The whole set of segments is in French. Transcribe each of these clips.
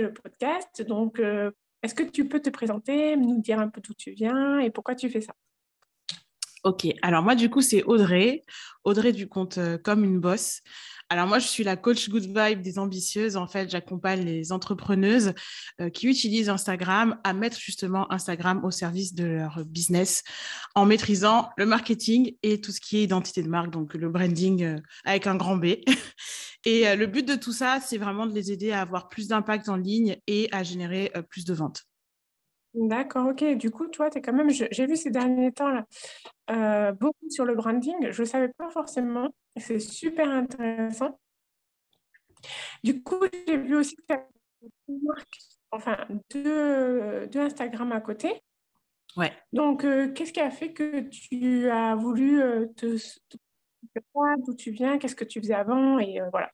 le podcast. Donc, est-ce que tu peux te présenter, nous dire un peu d'où tu viens et pourquoi tu fais ça? Ok, alors moi du coup c'est Audrey, Audrey du compte Comme une bosse. Alors moi, je suis la coach Good Vibe des ambitieuses. En fait, j'accompagne les entrepreneuses euh, qui utilisent Instagram à mettre justement Instagram au service de leur business en maîtrisant le marketing et tout ce qui est identité de marque, donc le branding euh, avec un grand B. et euh, le but de tout ça, c'est vraiment de les aider à avoir plus d'impact en ligne et à générer plus de ventes. D'accord, ok. Du coup, toi, tu es quand même, j'ai vu ces derniers temps là, euh, beaucoup sur le branding. Je ne savais pas forcément. C'est super intéressant. Du coup, j'ai vu aussi que tu as enfin, deux, deux, Instagram à côté. Ouais. Donc, euh, qu'est-ce qui a fait que tu as voulu euh, te, te d'où tu viens, qu'est-ce que tu faisais avant? Et voilà.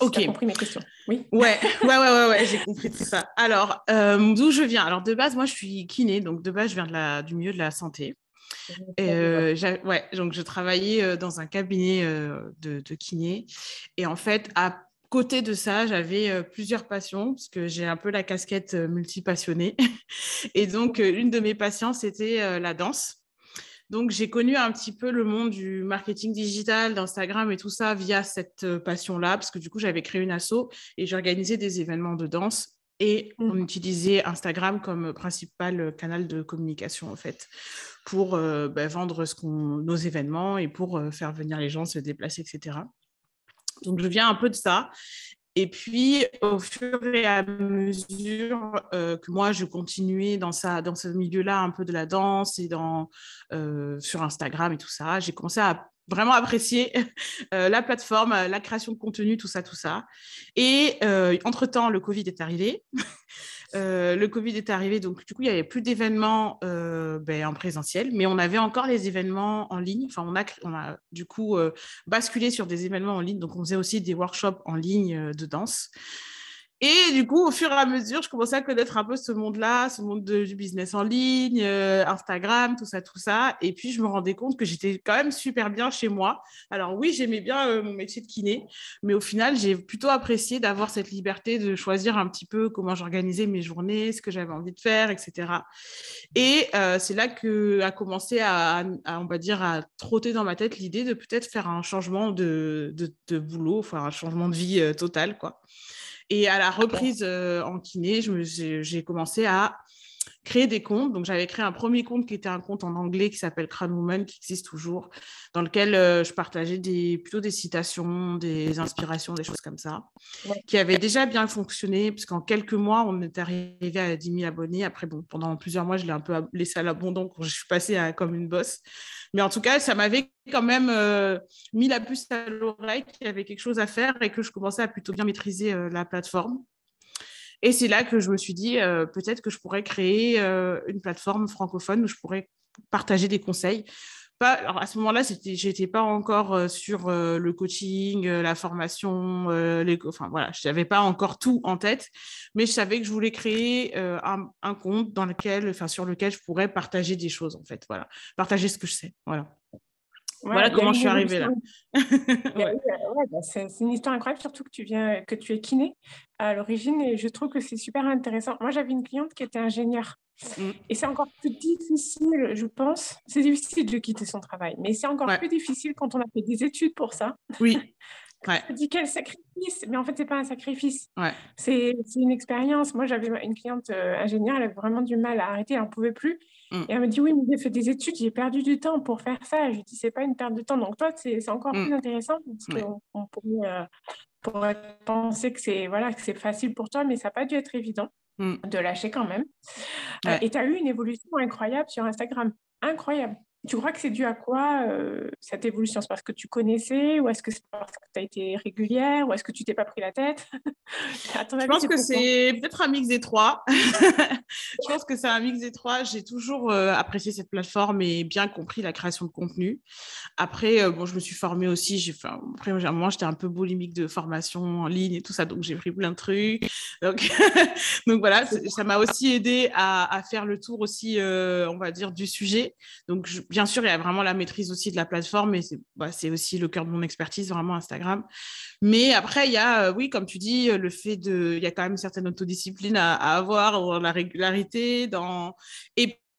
Ok. J'ai compris mes questions. Oui. Ouais, ouais, ouais, ouais, j'ai compris tout ça. Alors, euh, d'où je viens? Alors, de base, moi, je suis kiné, donc de base, je viens de la, du milieu de la santé. Et euh, ouais, donc je travaillais euh, dans un cabinet de, de, kiné. Et en fait, à côté de ça, j'avais plusieurs passions, parce que j'ai un peu la casquette multipassionnée. et donc, une de mes passions, c'était la danse. Donc, j'ai connu un petit peu le monde du marketing digital, d'Instagram et tout ça via cette euh, passion-là, parce que du coup, j'avais créé une asso et j'organisais des événements de danse et on mmh. utilisait Instagram comme principal canal de communication, en fait, pour euh, bah, vendre ce nos événements et pour euh, faire venir les gens se déplacer, etc. Donc, je viens un peu de ça. Et puis, au fur et à mesure euh, que moi, je continuais dans, dans ce milieu-là, un peu de la danse et dans, euh, sur Instagram et tout ça, j'ai commencé à vraiment apprécier euh, la plateforme, la création de contenu, tout ça, tout ça. Et entre-temps, le Covid est arrivé. Euh, le Covid est arrivé, donc du coup, il n'y avait plus d'événements euh, ben, en présentiel, mais on avait encore les événements en ligne. Enfin, on a, on a du coup euh, basculé sur des événements en ligne, donc on faisait aussi des workshops en ligne de danse. Et du coup, au fur et à mesure, je commençais à connaître un peu ce monde-là, ce monde du business en ligne, euh, Instagram, tout ça, tout ça. Et puis, je me rendais compte que j'étais quand même super bien chez moi. Alors oui, j'aimais bien euh, mon métier de kiné, mais au final, j'ai plutôt apprécié d'avoir cette liberté de choisir un petit peu comment j'organisais mes journées, ce que j'avais envie de faire, etc. Et euh, c'est là que a commencé à, on va dire, à trotter dans ma tête l'idée de peut-être faire un changement de, de, de, boulot, enfin un changement de vie total, quoi. Et à la reprise euh, en kiné, j'ai commencé à créer des comptes. Donc, j'avais créé un premier compte qui était un compte en anglais qui s'appelle Crown Woman, qui existe toujours, dans lequel euh, je partageais des, plutôt des citations, des inspirations, des choses comme ça, qui avaient déjà bien fonctionné, puisqu'en quelques mois, on est arrivé à 10 000 abonnés. Après, bon, pendant plusieurs mois, je l'ai un peu laissé à l'abandon quand je suis passée à, comme une bosse. Mais en tout cas, ça m'avait quand même euh, mis la puce à l'oreille qu'il y avait quelque chose à faire et que je commençais à plutôt bien maîtriser euh, la plateforme. Et c'est là que je me suis dit, euh, peut-être que je pourrais créer une plateforme francophone où je pourrais partager des conseils. Alors à ce moment-là, j'étais pas encore euh, sur euh, le coaching, euh, la formation, enfin voilà, je n'avais pas encore tout en tête, mais je savais que je voulais créer un, un, compte dans lequel, enfin sur lequel je pourrais partager des choses en fait, voilà, partager ce que je sais, voilà voilà comment je suis arrivée là. Bah, c'est une histoire incroyable, surtout que tu viens, que tu es kiné à l'origine, et je trouve que c'est super intéressant. Moi, j'avais une cliente qui était ingénieure, mm. et c'est encore plus difficile, je pense. C'est difficile de quitter son travail, mais c'est encore plus difficile quand on a fait des études pour ça. Oui. Ouais. On dit quel sacrifice, mais en fait, c'est pas un sacrifice. Ouais. C'est une expérience. Moi, j'avais une cliente euh, ingénieure, elle avait vraiment du mal à arrêter, elle n'en pouvait plus. Mm. Et elle me dit Oui, mais j'ai fait des études, j'ai perdu du temps pour faire ça. Je lui dis C'est pas une perte de temps. Donc, toi, c'est encore mm. plus intéressant parce qu'on on pourrait, euh, pourrait, penser que c'est voilà, facile pour toi, mais ça n'a pas dû être évident mm. de lâcher quand même. Euh, et tu as eu une évolution incroyable sur Instagram. Incroyable. Tu crois que c'est dû à quoi euh, cette évolution? C'est parce que tu connaissais ou est-ce que c'est parce que tu as été régulière ou est-ce que tu t'es pas pris la tête? Je pense que c'est peut-être un mix des trois. je pense que c'est un mix des trois. J'ai toujours euh, apprécié cette plateforme et bien compris la création de contenu. Après, euh, bon, je me suis formée aussi. J'ai fait, après, à un moment, j'étais un peu boulimique de formation en ligne et tout ça, donc j'ai pris plein de trucs. Donc, donc voilà, ça m'a aussi aidé à, à, faire le tour aussi, on va dire, du sujet. Donc, je, bien sûr, il y a vraiment la maîtrise aussi de la plateforme, et c'est bah, aussi le cœur de mon expertise, vraiment Instagram. Mais après, il y a, oui, comme tu dis, le fait de, il y a quand même une certaine autodiscipline à, avoir, la régularité, dans...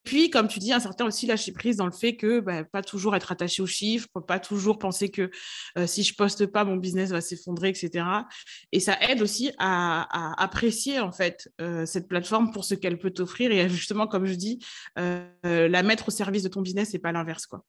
puis, comme tu dis, un certain aussi lâcher prise dans le fait que bah, pas toujours être attaché aux chiffres, pas toujours penser que euh, si je poste pas, mon business va s'effondrer, etc. Et ça aide aussi à, apprécier en fait euh, cette plateforme pour ce qu'elle peut t'offrir et justement, comme je dis, euh, la mettre au service de ton business et pas l'inverse, quoi.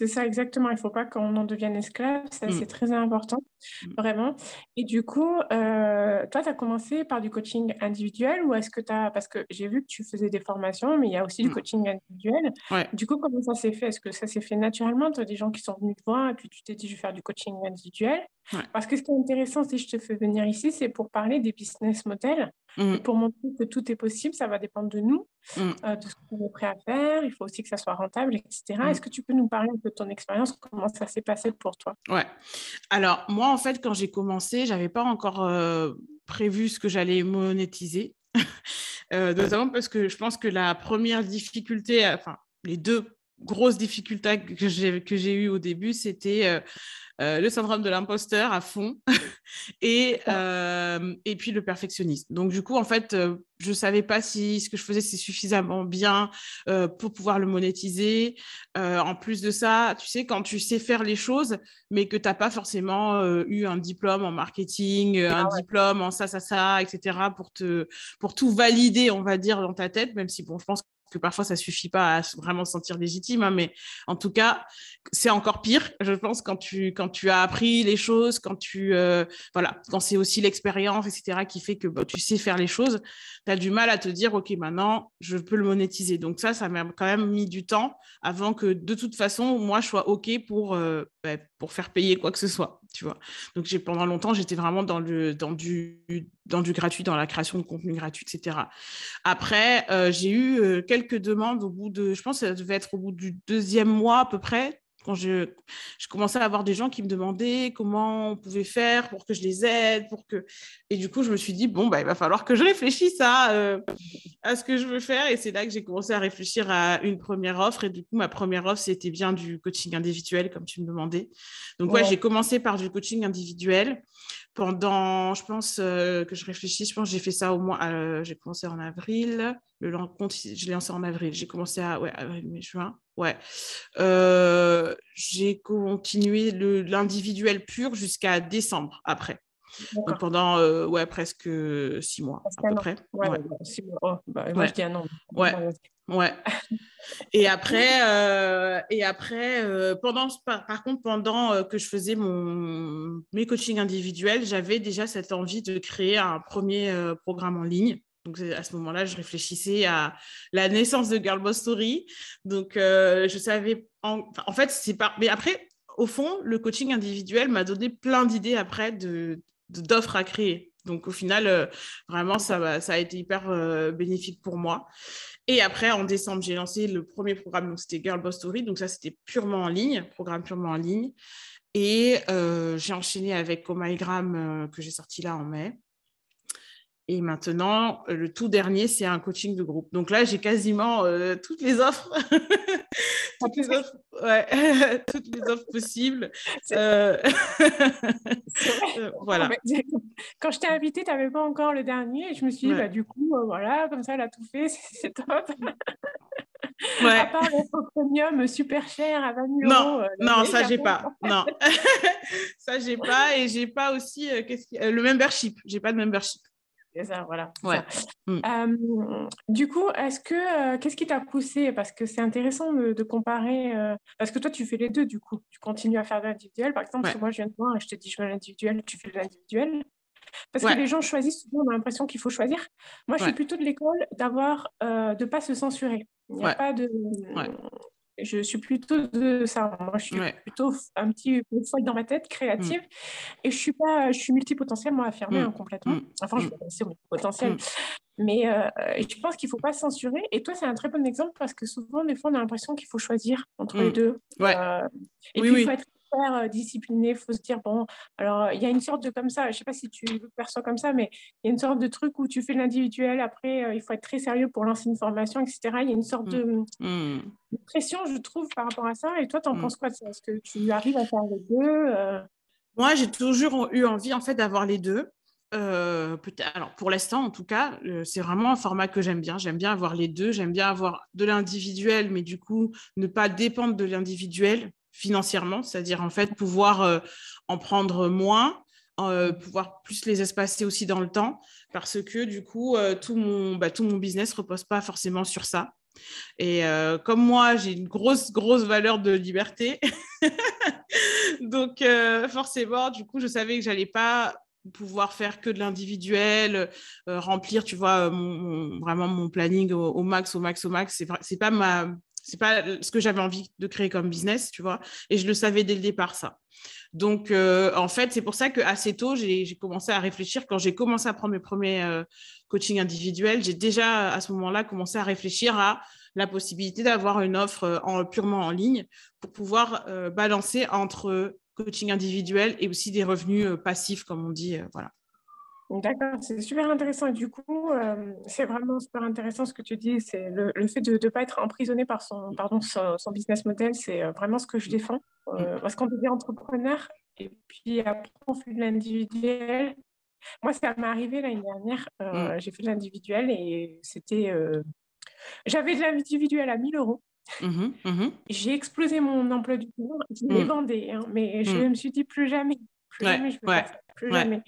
C'est ça, exactement. Il ne faut pas qu'on en devienne esclave. Ça, mmh. c'est très important, mmh. vraiment. Et du coup, euh, toi, tu as commencé par du coaching individuel ou est-ce que tu as. Parce que j'ai vu que tu faisais des formations, mais il y a aussi du mmh. coaching individuel. Du coup, comment ça s'est fait? Est-ce que ça s'est fait naturellement? Tu as des gens qui sont venus te voir et puis tu t'es dit, je vais faire du coaching individuel Parce que ce qui est intéressant, si je te fais venir ici, c'est pour parler des business models. pour montrer que tout est possible, ça va dépendre de nous, euh, de ce qu'on est prêt à faire. Il faut aussi que ça soit rentable, etc. Est-ce que tu peux nous parler un peu ton expérience, comment ça s'est passé pour toi? Ouais. Alors, moi, en fait, quand j'ai commencé, je n'avais pas encore euh, prévu ce que j'allais monétiser. euh, notamment parce que je pense que la première difficulté, enfin, les deux grosses difficultés que j'ai, que j'ai eues au début, c'était euh, euh, le syndrome de l'imposteur à fond et, euh, et puis le perfectionnisme. Donc, du coup, en fait, je ne savais pas si ce que je faisais, c'est suffisamment bien pour pouvoir le monétiser. en plus de ça, tu sais, quand tu sais faire les choses, mais que tu n'as pas forcément eu un diplôme en marketing, ah un diplôme en ça, ça, ça, etc., pour, te, pour tout valider, on va dire, dans ta tête, même si, bon, je pense que parfois ça suffit pas à vraiment se sentir légitime, hein, mais en tout cas, c'est encore pire, je pense, quand tu, quand tu as appris les choses, quand tu, euh, voilà, quand c'est aussi l'expérience, etc., qui fait que bah, tu sais faire les choses, tu as du mal à te dire, OK, maintenant, je peux le monétiser. Donc ça, ça m'a quand même mis du temps avant que, de toute façon, moi, je sois OK pour, euh, bah, pour faire payer quoi que ce soit, Donc j'ai, pendant longtemps, j'étais vraiment dans, le, du, gratuit, dans la création de contenu gratuit, etc. Après, euh, j'ai eu quelques quelques demandes au bout de, je pense que ça devait être au bout du deuxième mois à peu près, quand je, je, commençais à avoir des gens qui me demandaient comment on pouvait faire pour que je les aide, pour que... Et du coup, je me suis dit, bon, bah, il va falloir que je réfléchisse à, euh, à ce que je veux faire. Et c'est là que j'ai commencé à réfléchir à une première offre. Et du coup, ma première offre, c'était bien du coaching individuel, comme tu me demandais. Donc, ouais, j'ai commencé par du coaching individuel pendant, je pense euh, que je réfléchis, je pense que j'ai fait ça au moins, euh, j'ai commencé en avril, le je l'ai lancé en avril, j'ai commencé à, ouais, avril, mai, juin, ouais. Euh, j'ai continué l'individuel pur jusqu'à décembre après. pendant ouais, presque six mois, à peu près. Ouais, ouais. Six mois. Oh, bah, moi, je dis un an. Ouais. Ouais. Et après, euh, et après euh, pendant, par, par, contre, pendant euh, que je faisais mon, mes coachings individuels, j'avais déjà cette envie de créer un premier programme en ligne. Donc, à ce moment-là, je réfléchissais à la naissance de Girl Boss Story. Donc, je savais. En, en fait, c'est pas. Mais après, au fond, le coaching individuel m'a donné plein d'idées après de, d'offres à créer. Donc, au final, vraiment, ça, ça a été hyper bénéfique pour moi. Et après, en décembre, j'ai lancé le premier programme, donc c'était Girl Boss Story. Donc ça, c'était purement en ligne, programme purement en ligne. Et euh, j'ai enchaîné avec Oh euh, que j'ai sorti là en mai. Et maintenant, euh, le tout dernier, c'est un coaching de groupe. Donc là, j'ai quasiment euh, toutes les offres. toutes, les offres ouais. toutes les offres possibles. Euh... voilà. Quand je t'ai invité, tu n'avais pas encore le dernier. Et je me suis dit, bah, du coup, voilà, comme ça, elle a tout fait. C'est top. Ouais. À part le premium super cher à 20 000 non, euros. non, ça, j'ai pas. Non. ça, j'ai pas. Et j'ai pas aussi le membership. J'ai pas de membership. C'est ça, voilà. Mm. Euh, du coup, est-ce que euh, qu'est-ce qui t'a poussé? Parce que c'est intéressant de, comparer. Euh, parce que toi, tu fais les deux, du coup. Tu continues à faire de l'individuel. Par exemple, moi, je viens de voir et je te dis, je veux l'individuel, tu fais de l'individuel. Parce que les gens choisissent souvent, on a l'impression qu'il faut choisir. Moi, je suis plutôt de l'école d'avoir, de ne pas se censurer. Il n'y a pas de je suis plutôt de ça. Moi, je suis plutôt un petit peu folle dans ma tête, créative. Mm. Et je suis pas, je suis multipotentielle, moi, affirmée mm. hein, complètement. Mm. Enfin, je suis multipotentielle. Mais euh, je pense qu'il ne faut pas censurer. Et toi, c'est un très bon exemple parce que souvent, des fois, on a l'impression qu'il faut choisir entre les deux. Ouais. Euh, et puis, il faut être hyper discipliné. Il faut se dire, bon, alors il y a une sorte de comme ça, je ne sais pas si tu le perçois comme ça, mais il y a une sorte de truc où tu fais l'individuel, après il faut être très sérieux pour lancer une formation, etc. Il y a une sorte mmh. de, mmh. pression, je trouve, par rapport à ça. Et toi, tu en mmh. penses quoi de ça? Est-ce que tu arrives à faire les deux Moi, j'ai toujours eu envie, en fait, d'avoir les deux. Euh, alors pour l'instant, en tout cas, euh, c'est vraiment un format que j'aime bien. J'aime bien avoir les deux. J'aime bien avoir de l'individuel, mais du coup, ne pas dépendre de l'individuel financièrement, c'est-à-dire en fait pouvoir euh, en prendre moins, pouvoir plus les espacer aussi dans le temps, parce que du coup, tout, mon, bah, tout mon business repose pas forcément sur ça. Et comme moi, j'ai une grosse, grosse valeur de liberté. Donc, forcément, du coup, je savais que j'allais pas pouvoir faire que de l'individuel, euh, remplir, tu vois, vraiment mon planning au, max, au max, au max. C'est, c'est pas ma, c'est pas ce que j'avais envie de créer comme business, tu vois. Et je le savais dès le départ, ça. Donc, euh, en fait, c'est pour ça qu'assez tôt, j'ai, commencé à réfléchir. Quand j'ai commencé à prendre mes premiers euh, coachings individuels, j'ai déjà, à ce moment-là, commencé à réfléchir à la possibilité d'avoir une offre en, purement en ligne pour pouvoir balancer entre coaching individuel et aussi des revenus euh, passifs, comme on dit. Euh, voilà. D'accord, c'est super intéressant. Et du coup, euh, c'est vraiment super intéressant ce que tu dis. C'est le, fait de ne pas être emprisonné par son, pardon, son, business model, c'est vraiment ce que je défends. Mm. parce qu'on devient entrepreneur et puis après, on fait de l'individuel. Moi, ça m'est arrivé l'année dernière. Mm. J'ai fait de l'individuel et c'était. J'avais de l'individuel à 1000 euros. Mmh mmh j'ai explosé mon emploi du temps, je les mmh. vendais, hein, mais je me suis dit plus jamais, plus jamais, je plus jamais.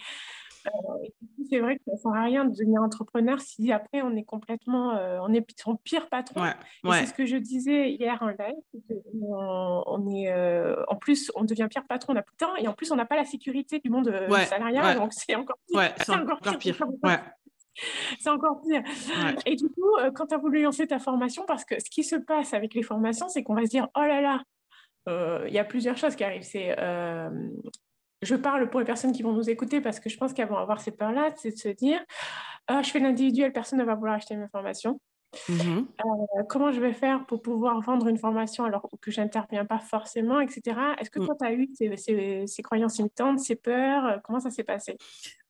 Euh, c'est vrai que ça ne sert à rien de devenir entrepreneur si après on est complètement, euh, on est son pire patron. C'est ce que je disais hier en live. On, est, euh, en plus, on devient pire patron, on n'a plus de temps et en plus on n'a pas la sécurité du monde salarial, donc c'est encore pire. c'est encore, encore pire. C'est encore pire. Et du coup, euh, quand tu as voulu lancer ta formation, parce que ce qui se passe avec les formations, c'est qu'on va se dire, oh là là, euh, il y a plusieurs choses qui arrivent. C'est, euh, je parle pour les personnes qui vont nous écouter parce que je pense qu'elles vont avoir ces peurs-là, c'est de se dire, je fais l'individuel, personne ne va vouloir acheter mes formations. Mmh comment je vais faire pour pouvoir vendre une formation alors que je n'interviens pas forcément, etc. Est-ce que mmh. toi, tu as eu ces, ces, croyances limitantes, ces peurs? Comment ça s'est passé?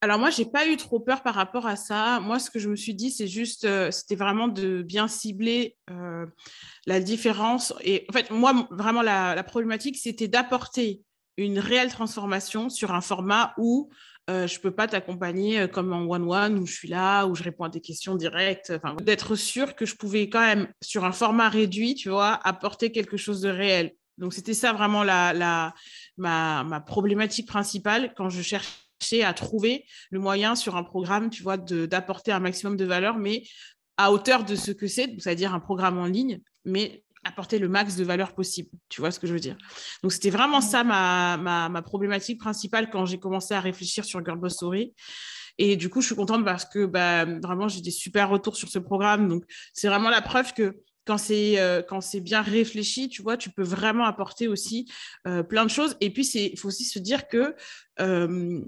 Alors moi, j'ai pas eu trop peur par rapport à ça. Moi, ce que je me suis dit, c'est juste, euh, c'était vraiment de bien cibler euh, la différence. Et en fait, moi, vraiment, la, problématique, c'était d'apporter une réelle transformation sur un format où euh, je ne peux pas t'accompagner comme en one-one, où je suis là, où je réponds à des questions directes. d'être sûr que je pouvais quand même, sur un format réduit, tu vois, apporter quelque chose de réel. Donc, c'était ça vraiment la, la ma, ma, problématique principale quand je cherche à trouver le moyen sur un programme, tu vois, d'apporter un maximum de valeur, mais à hauteur de ce que c'est, c'est-à-dire un programme en ligne, mais apporter le max de valeur possible. Tu vois ce que je veux dire? Donc, c'était vraiment ça ma, ma, problématique principale quand j'ai commencé à réfléchir sur Girlboss Story. Et du coup, je suis contente parce que bah, vraiment, j'ai des super retours sur ce programme. Donc, c'est vraiment la preuve que quand c'est euh, quand c'est bien réfléchi, tu vois, tu peux vraiment apporter aussi euh, plein de choses. Et puis, il faut aussi se dire que euh,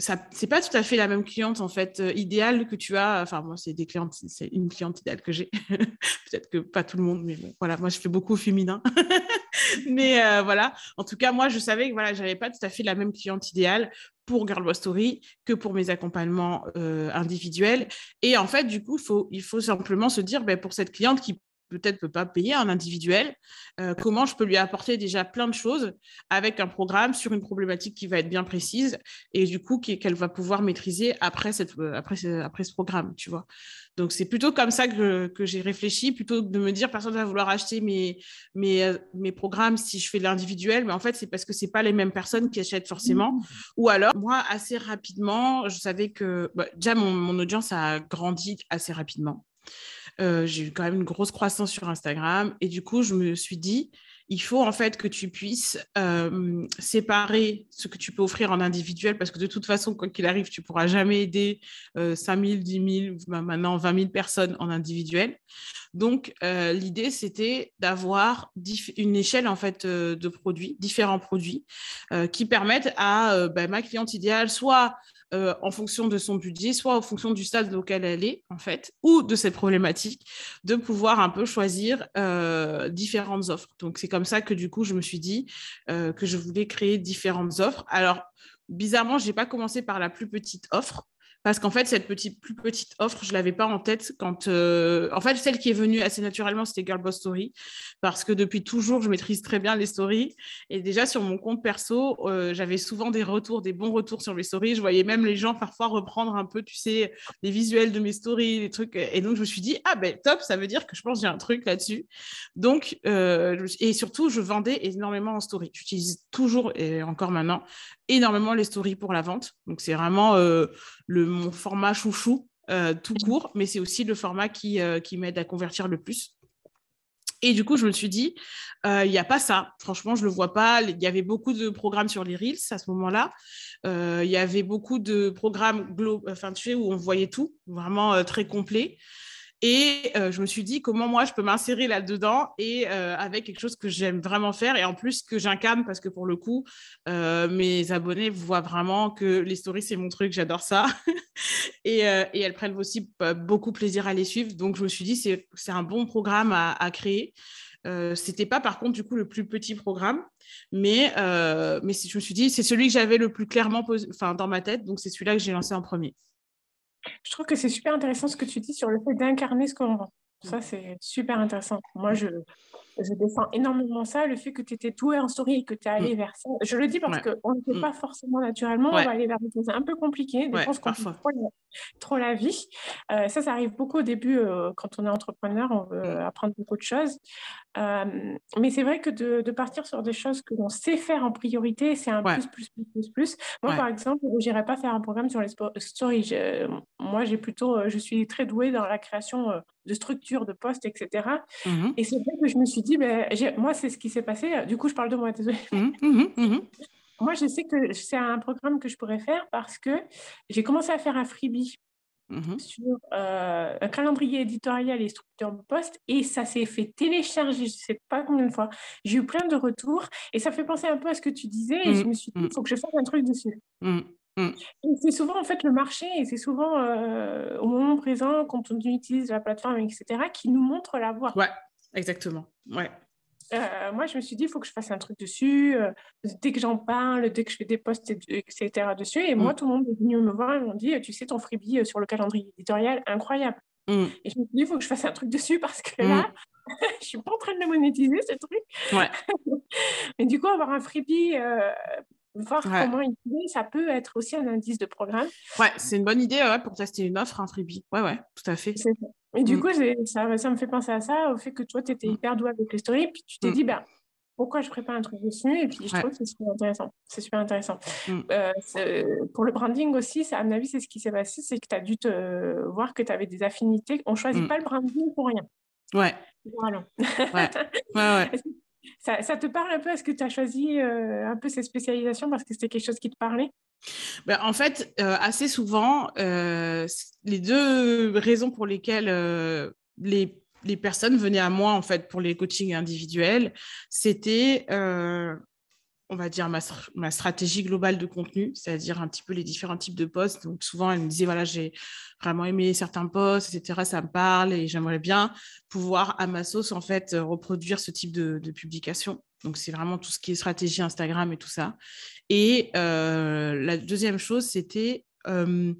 c'est pas tout à fait la même cliente en fait euh, idéale que tu as. Enfin moi c'est des clientes c'est une cliente idéale que j'ai. Peut-être que pas tout le monde mais voilà. Moi je fais beaucoup au féminin. Mais euh, voilà. En tout cas moi je savais que voilà j'avais pas tout à fait la même cliente idéale pour Girl Story que pour mes accompagnements euh, individuels. Et en fait du coup il faut simplement se dire ben, pour cette cliente qui peut-être peut pas payer un individuel, euh, comment je peux lui apporter déjà plein de choses avec un programme sur une problématique qui va être bien précise et du coup qu'elle va pouvoir maîtriser après, cette, euh, après, ce, après ce programme, tu vois. Donc c'est plutôt comme ça que, que j'ai réfléchi, plutôt que de me dire personne ne va vouloir acheter mes, mes, euh, mes programmes si je fais de l'individuel, mais en fait c'est parce que c'est pas les mêmes personnes qui achètent forcément. Mmh. Ou alors moi assez rapidement, je savais que bah, déjà mon, mon audience a grandi assez rapidement. Euh, j'ai eu quand même une grosse croissance sur Instagram. Et du coup, je me suis dit, il faut en fait que tu puisses euh, séparer ce que tu peux offrir en individuel parce que de toute façon, quoi qu'il arrive, tu ne pourras jamais aider euh, 5 000, 10 000, maintenant 20 000 personnes en individuel. Donc, euh, l'idée, c'était d'avoir une échelle en fait de produits, différents produits qui permettent à bah, ma cliente idéale soit en fonction de son budget, soit en fonction du stade auquel elle est, en fait, ou de cette problématique, de pouvoir un peu choisir différentes offres. Donc, c'est comme ça que du coup, je me suis dit que je voulais créer différentes offres. Alors, bizarrement, je n'ai pas commencé par la plus petite offre parce qu'en fait, cette petite, plus petite offre, je ne l'avais pas en tête quand. Euh, en fait, celle qui est venue assez naturellement, c'était Girl Boss Story, parce que depuis toujours, je maîtrise très bien les stories. Et déjà, sur mon compte perso, euh, j'avais souvent des retours, des bons retours sur mes stories. Je voyais même les gens parfois reprendre un peu, tu sais, les visuels de mes stories, les trucs. Et donc, je me suis dit, ah ben top, ça veut dire que je pense que j'ai un truc là-dessus. Donc, euh, et surtout, je vendais énormément en story. J'utilise toujours, et encore maintenant, énormément les stories pour la vente. Donc, c'est vraiment le, mon format chouchou euh, tout court, mais c'est aussi le format qui, euh, qui m'aide à convertir le plus. Et du coup, je me suis dit, il n'y a pas ça. Franchement, je ne le vois pas. Il y avait beaucoup de programmes sur les Reels à ce moment-là. Il y avait beaucoup de programmes enfin, tu sais, où on voyait tout, vraiment très complet. Et euh, je me suis dit comment moi je peux m'insérer là-dedans et euh, avec quelque chose que j'aime vraiment faire et en plus que j'incarne parce que pour le coup, euh, mes abonnés voient vraiment que les stories c'est mon truc, j'adore ça. et, elles prennent aussi beaucoup plaisir à les suivre. Donc je me suis dit c'est un bon programme à, créer. Euh, c'était pas par contre du coup le plus petit programme, mais, je me suis dit c'est celui que j'avais le plus clairement dans ma tête, donc c'est celui-là que j'ai lancé en premier. Je trouve que c'est super intéressant ce que tu dis sur le fait d'incarner ce qu'on vend. Ça, c'est super intéressant. Moi, je, je défends énormément ça, le fait que tu étais doué en story et que tu es allé mm. vers ça. Je le dis parce qu'on ne fait mm. pas forcément naturellement, on va aller vers des choses un peu compliquées, des choses qu'on trop, trop, la vie. Euh, ça, ça arrive beaucoup au début euh, quand on est entrepreneur, on veut mm. apprendre beaucoup de choses. Euh, mais c'est vrai que de, de, partir sur des choses que l'on sait faire en priorité, c'est un plus, plus, plus, plus, plus. Moi, par exemple, je n'irais pas faire un programme sur les stories. Moi, j'ai plutôt, je suis très douée dans la création de structures, de postes, etc. Mmh et c'est vrai que je me suis dit, ben, moi, c'est ce qui s'est passé. Du coup, je parle de moi, désolée. Mmh mmh moi, je sais que c'est un programme que je pourrais faire parce que j'ai commencé à faire un freebie sur euh, un calendrier éditorial et structure de poste et ça s'est fait télécharger, je ne sais pas combien de fois. J'ai eu plein de retours et ça fait penser un peu à ce que tu disais et je me suis dit, il faut que je fasse un truc dessus. Mm. C'est souvent en fait le marché et c'est souvent euh, au moment présent, quand on utilise la plateforme, etc., qui nous montre la voie. Ouais, exactement. Ouais. Euh, moi, je me suis dit, il faut que je fasse un truc dessus. Euh, dès que j'en parle, dès que je fais des posts, etc. dessus. Et moi, mm. tout le monde est venu me voir et m'ont dit, tu sais, ton freebie sur le calendrier éditorial, incroyable. Mm. Et je me suis dit, il faut que je fasse un truc dessus parce que là, je suis pas en train de le monétiser, ce truc. Ouais. Mais du coup, avoir un freebie voir comment il est, ça peut être aussi un indice de programme. Ouais, c'est une bonne idée ouais, pour tester une offre, un freebie. Ouais, ouais, tout à fait. Et du mm. coup, ça, ça, me fait penser à ça, au fait que toi, tu étais mm. hyper doué avec les stories, puis tu t'es mm. dit, ben, pourquoi je prépare un truc dessus Et puis, je trouve que c'est super intéressant. C'est super intéressant. Euh, pour le branding aussi, à mon avis, c'est ce qui s'est passé, c'est que tu as dû te voir que tu avais des affinités. On ne choisit pas le branding pour rien. Ouais. Voilà. ouais. ouais, ouais. Ça, te parle un peu? Est-ce que tu as choisi euh, un peu ces spécialisations parce que c'était quelque chose qui te parlait? Ben, En fait, euh, assez souvent, euh, les deux raisons pour lesquelles les, les, personnes venaient à moi en fait pour les coachings individuels, c'était on va dire, ma, ma, stratégie globale de contenu, c'est-à-dire un petit peu les différents types de posts. Donc, souvent, elle me disait, voilà, j'ai vraiment aimé certains posts, etc., ça me parle et j'aimerais bien pouvoir, à ma sauce, en fait, reproduire ce type de, publication. Donc, c'est vraiment tout ce qui est stratégie Instagram et tout ça. Et euh, la deuxième chose, c'était... Euh,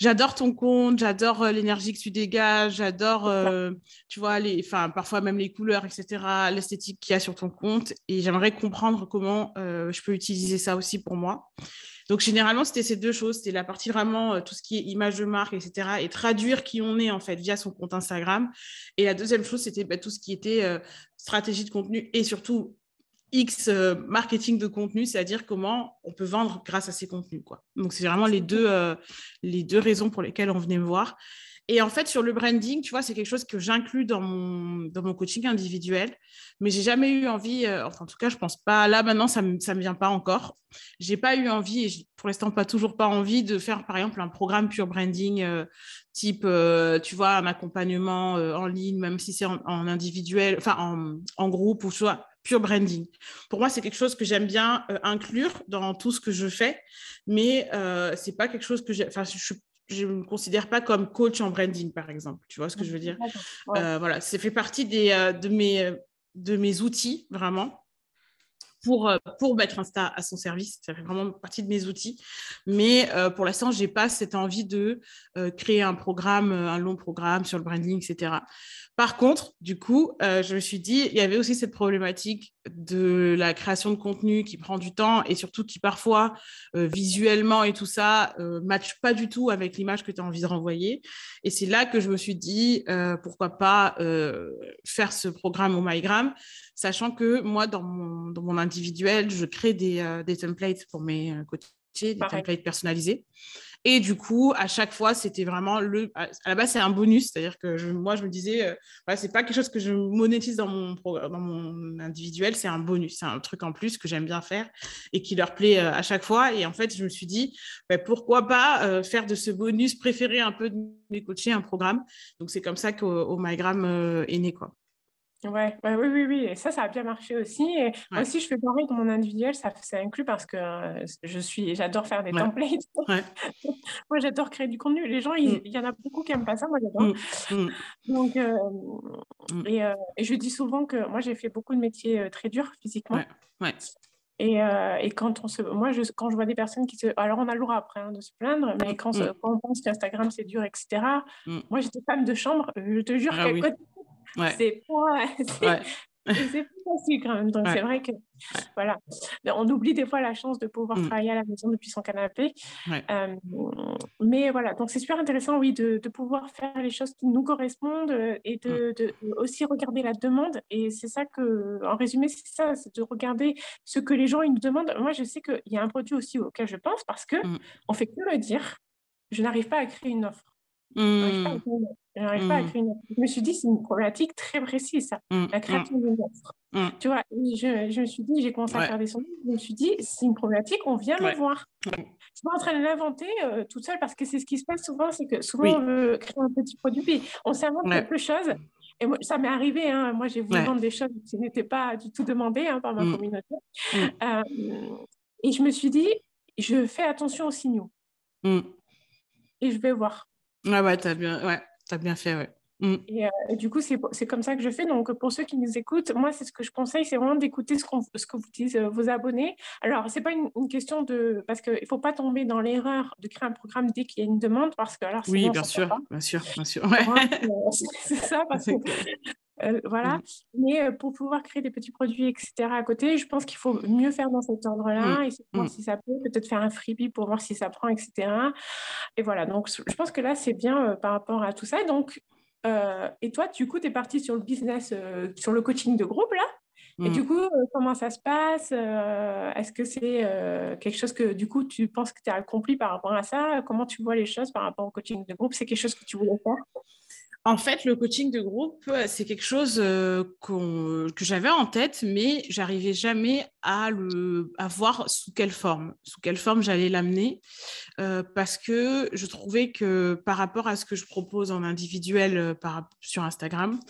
j'adore ton compte, j'adore euh, l'énergie que tu dégages, j'adore, euh, tu vois, les, enfin, parfois même les couleurs, etc., l'esthétique qu'il y a sur ton compte. Et j'aimerais comprendre comment euh, je peux utiliser ça aussi pour moi. Donc, généralement, c'était ces deux choses. C'était la partie vraiment, tout ce qui est image de marque, etc., et traduire qui on est, en fait, via son compte Instagram. Et la deuxième chose, c'était bah, tout ce qui était stratégie de contenu et surtout X euh, marketing de contenu, c'est-à-dire comment on peut vendre grâce à ces contenus. Quoi. Donc, c'est vraiment les deux, euh, les deux raisons pour lesquelles on venait me voir. Et en fait, sur le branding, tu vois, c'est quelque chose que j'inclus dans mon, dans mon coaching individuel, mais j'ai jamais eu envie, euh, enfin, en tout cas, je pense pas, là maintenant, ça ne me, vient pas encore. J'ai pas eu envie, et pour l'instant, pas toujours pas envie de faire, par exemple, un programme pure branding, type, tu vois, un accompagnement en ligne, même si c'est en, individuel, enfin, en, en, groupe, ou soit pure branding. Pour moi, c'est quelque chose que j'aime bien inclure dans tout ce que je fais, mais c'est pas quelque chose que j'ai. Enfin, je ne me considère pas comme coach en branding, par exemple. Tu vois ce que je veux dire? Voilà, ça fait partie des, de, mes, de mes outils, vraiment pour, euh, pour mettre Insta à son service. Ça fait vraiment partie de mes outils. Mais euh, pour l'instant, je n'ai pas cette envie de euh, créer un programme, un long programme sur le branding, etc. Par contre, du coup, je me suis dit, il y avait aussi cette problématique de la création de contenu qui prend du temps et surtout qui parfois, visuellement et tout ça, ne match pas du tout avec l'image que tu as envie de renvoyer. Et c'est là que je me suis dit, pourquoi pas faire ce programme au MyGram sachant que moi, dans mon, dans mon individuel, je crée des, euh, des templates pour mes euh, coachés, des templates personnalisés. Et du coup, à chaque fois, c'était vraiment le. À la base, c'est un bonus, c'est-à-dire que moi, je me disais, euh, voilà, c'est pas quelque chose que je monétise dans mon, dans mon individuel, c'est un bonus, c'est un truc en plus que j'aime bien faire et qui leur plaît à chaque fois. Et en fait, je me suis dit, bah, pourquoi pas faire de ce bonus préféré un peu de mes coachés un programme. Donc, c'est comme ça qu'au MyGram est né, quoi. Ouais, oui, oui, oui. Et ça, ça a bien marché aussi. Et moi aussi, je fais pareil dans mon individuel, ça, ça inclut parce que euh, je suis, j'adore faire des templates. moi, j'adore créer du contenu. Les gens, mmh. il y en a beaucoup qui n'aiment pas ça. Moi, j'adore. Mmh, mmh. Donc, euh, et, euh, et, je dis souvent que moi, j'ai fait beaucoup de métiers très durs physiquement. Et, et, quand on se, moi, je, quand je vois des personnes qui se, alors on a le droit après hein, de se plaindre, mais quand, quand on pense qu'Instagram c'est dur, etc. Moi, j'étais femme de chambre. Je te jure ah, c'est pas, c'est facile quand même. Donc, c'est vrai que, voilà, on oublie des fois la chance de pouvoir mmh. travailler à la maison depuis son canapé. Euh, mais voilà, donc c'est super intéressant, oui, de, de, pouvoir faire les choses qui nous correspondent euh, et de, mmh. de aussi regarder la demande. Et c'est ça que, en résumé, c'est ça, c'est de regarder ce que les gens ils nous demandent. Moi, je sais qu'il y a un produit aussi auquel je pense parce que mmh. on fait que le dire. Je n'arrive pas à créer une offre. Mmh. Je n'arrive pas à mmh. créer une offre. Je me suis dit, c'est une problématique très précise, ça, mmh. la création d'une offre. Tu vois, je, je, me suis dit, j'ai commencé à faire des sondages, je me suis dit, c'est une problématique, on vient me voir. Je suis pas en train de l'inventer euh, toute seule parce que c'est ce qui se passe souvent, c'est que souvent on veut créer un petit produit, puis on s'invente quelque chose. Et moi, ça m'est arrivé, hein, moi j'ai voulu vendre des choses qui n'étaient pas du tout demandées hein, par ma communauté. Euh, et je me suis dit, je fais attention aux signaux. Et je vais voir. Ah ouais, t'as bien, ouais, as bien fait, ouais. Mm. Euh, et, du coup, c'est comme ça que je fais. Donc, pour ceux qui nous écoutent, moi, c'est ce que je conseille, c'est vraiment d'écouter ce, ce, que vous disent euh, vos abonnés. Alors, c'est pas une, question de... Parce qu'il ne faut pas tomber dans l'erreur de créer un programme dès qu'il y a une demande, parce que alors... Oui, bien sûr, bien sûr, bien sûr, C'est ça, parce que euh, voilà. Mmh. Mais euh, pour pouvoir créer des petits produits, etc. à côté, je pense qu'il faut mieux faire dans cet ordre-là. Et voir mmh. si ça peut, peut-être faire un freebie pour voir si ça prend, etc. Et voilà. Donc, je pense que là, c'est bien euh, par rapport à tout ça. Donc, et toi, du coup, tu es parti sur le business, sur le coaching de groupe, là et mmh. du coup, comment ça se passe Est-ce que c'est quelque chose que du coup tu penses que tu as accompli par rapport à ça? Comment tu vois les choses par rapport au coaching de groupe? C'est quelque chose que tu voulais faire? En fait, le coaching de groupe, euh, c'est quelque chose euh, que j'avais en tête, mais j'arrivais jamais à, le, voir sous quelle forme, sous quelle forme j'allais l'amener, euh, parce que je trouvais que par rapport à ce que je propose en individuel sur Instagram,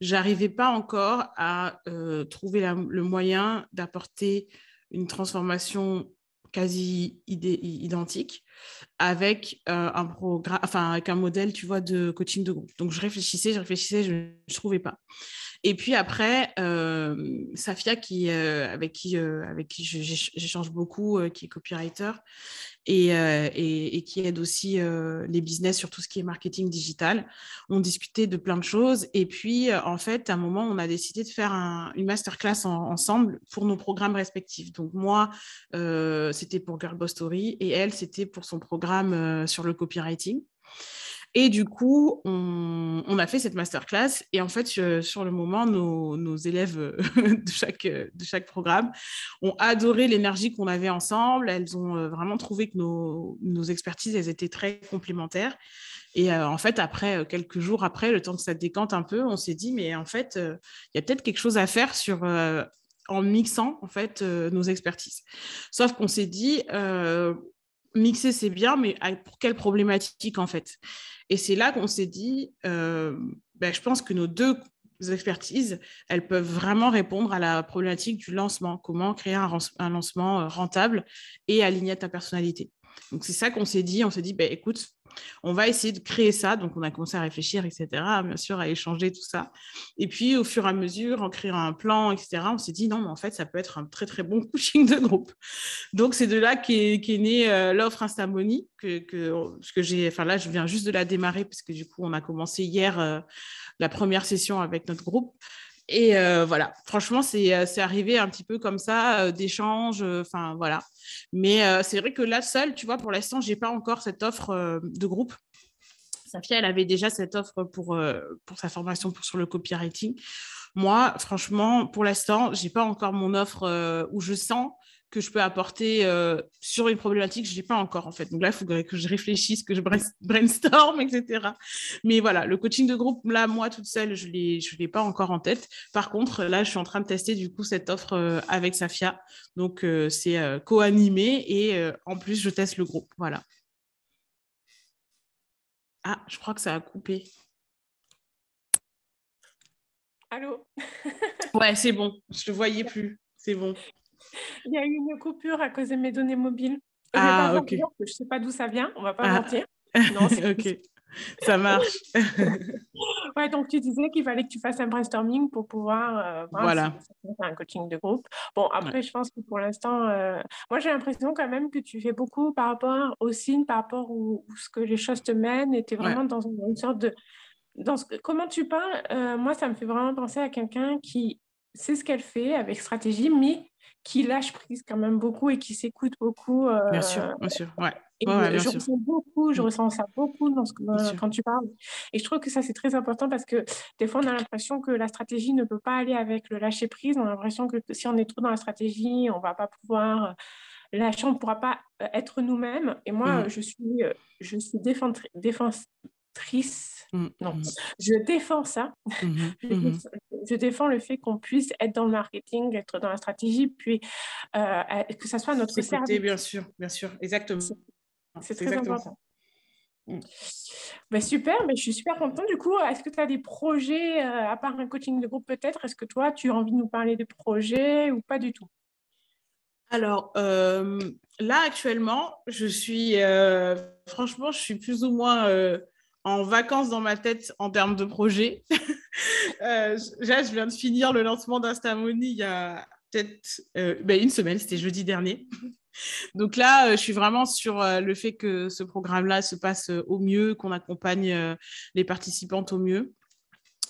j'arrivais pas encore à trouver le moyen d'apporter une transformation quasi identique avec euh, un programme, enfin avec un modèle, tu vois, de coaching de groupe. Donc je réfléchissais, je réfléchissais, je ne trouvais pas. Et puis après, euh, Safia, qui, euh, avec qui, avec qui j'échange beaucoup, qui est copywriter et, et, qui aide aussi les business sur tout ce qui est marketing digital, on discutait de plein de choses. Et puis, en fait, à un moment, on a décidé de faire une masterclass ensemble pour nos programmes respectifs. Donc moi, c'était pour Girl Boss Story et elle, c'était pour son programme sur le copywriting. Et du coup, on, a fait cette masterclass. Et en fait, sur le moment, nos, élèves de, chaque, de chaque programme ont adoré l'énergie qu'on avait ensemble. Elles ont euh, vraiment trouvé que nos, expertises, elles étaient très complémentaires. Et euh, en fait, après, euh, quelques jours après, le temps que ça décante un peu, on s'est dit, mais en fait, il y a peut-être quelque chose à faire sur en mixant en fait nos expertises. Sauf qu'on s'est dit, mixer c'est bien, mais pour quelle problématique en fait? Et c'est là qu'on s'est dit, euh, ben, je pense que nos deux expertises, elles peuvent vraiment répondre à la problématique du lancement. Comment créer un, lancement rentable et aligné à ta personnalité. Donc, c'est ça qu'on s'est dit. On s'est dit, bah, écoute, on va essayer de créer ça. Donc, on a commencé à réfléchir, etc., bien sûr, à échanger tout ça. Et puis, au fur et à mesure, en créant un plan, etc., on s'est dit, non, mais en fait, ça peut être un très, très bon coaching de groupe. Donc, c'est de là qu'est est née euh, l'offre Instamony, que, que, que j'ai, enfin là, je viens juste de la démarrer, parce que du coup, on a commencé hier euh, la première session avec notre groupe. Et euh, voilà, franchement, c'est arrivé un petit peu comme ça, d'échange, enfin voilà. Mais euh, c'est vrai que là, seule, tu vois, pour l'instant, je n'ai pas encore cette offre euh, de groupe. Safia, elle avait déjà cette offre pour, euh, sa formation sur le copywriting. Moi, franchement, pour l'instant, je n'ai pas encore mon offre où je sens que je peux apporter sur une problématique, je n'ai pas encore en fait. Donc là, il faudrait que je réfléchisse, que je brainstorm, etc. Mais voilà, le coaching de groupe, là, moi, toute seule, je ne l'ai pas encore en tête. Par contre, là, je suis en train de tester du coup cette offre avec Safia. Donc, c'est co-animé et en plus, je teste le groupe. Voilà. Ah, je crois que ça a coupé. Allô? Ouais, c'est bon. Je ne te voyais plus. C'est bon. Il y a eu une coupure à cause de mes données mobiles. Ah, ok. Je ne sais pas d'où ça vient, on ne va pas ah. mentir. Non, ok, ça marche. ouais, donc tu disais qu'il fallait que tu fasses un brainstorming pour pouvoir euh, voilà. un coaching de groupe. Bon, après, je pense que pour l'instant, euh, moi j'ai l'impression quand même que tu fais beaucoup par rapport aux signes, par rapport où, ce que les choses te mènent, et tu es vraiment dans une, sorte de. Dans ce, comment tu parles, euh, moi ça me fait vraiment penser à quelqu'un qui sait ce qu'elle fait avec stratégie, mais qui lâche prise quand même beaucoup et qui s'écoute beaucoup. Euh, bien sûr, bien sûr, ouais. je, ressens beaucoup, je mm. ressens ça beaucoup dans ce quand tu parles. Et je trouve que ça, c'est très important parce que des fois, on a l'impression que la stratégie ne peut pas aller avec le lâcher prise. On a l'impression que si on est trop dans la stratégie, on ne va pas pouvoir lâcher, on ne pourra pas euh, être nous-mêmes. Et moi, mm. je suis, euh, je suis défense, Mmh, non, mmh. je défends ça. Mmh, je, défends le fait qu'on puisse être dans le marketing, être dans la stratégie, puis euh, que ça soit notre service. Bien sûr, bien sûr, exactement. C'est très important. Ben super, mais je suis super contente. Du coup, est-ce que tu as des projets, euh, à part un coaching de groupe peut-être? Est-ce que toi, tu as envie de nous parler de projets ou pas du tout? Alors, euh, là, actuellement, je suis, franchement, je suis plus ou moins en vacances dans ma tête en termes de projet. euh, je viens de finir le lancement d'Instamony il y a peut-être euh, ben, une semaine, c'était jeudi dernier. Donc là, euh, je suis vraiment sur le fait que ce programme-là se passe au mieux, qu'on accompagne les participantes au mieux.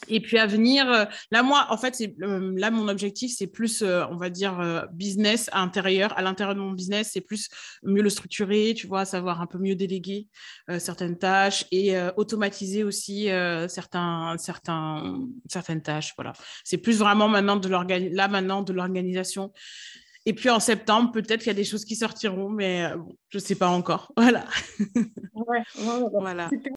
Et puis à venir, euh, là moi, en fait, euh, là mon objectif, c'est plus, euh, on va dire, business à l'intérieur. À l'intérieur de mon business, c'est plus mieux le structurer, tu vois, savoir un peu mieux déléguer certaines tâches et automatiser aussi certains, certains, certaines tâches. Voilà, c'est plus vraiment maintenant de là maintenant de l'organisation. Et puis en septembre, peut-être qu'il y a des choses qui sortiront, mais je ne sais pas encore. Voilà. Ouais, voilà.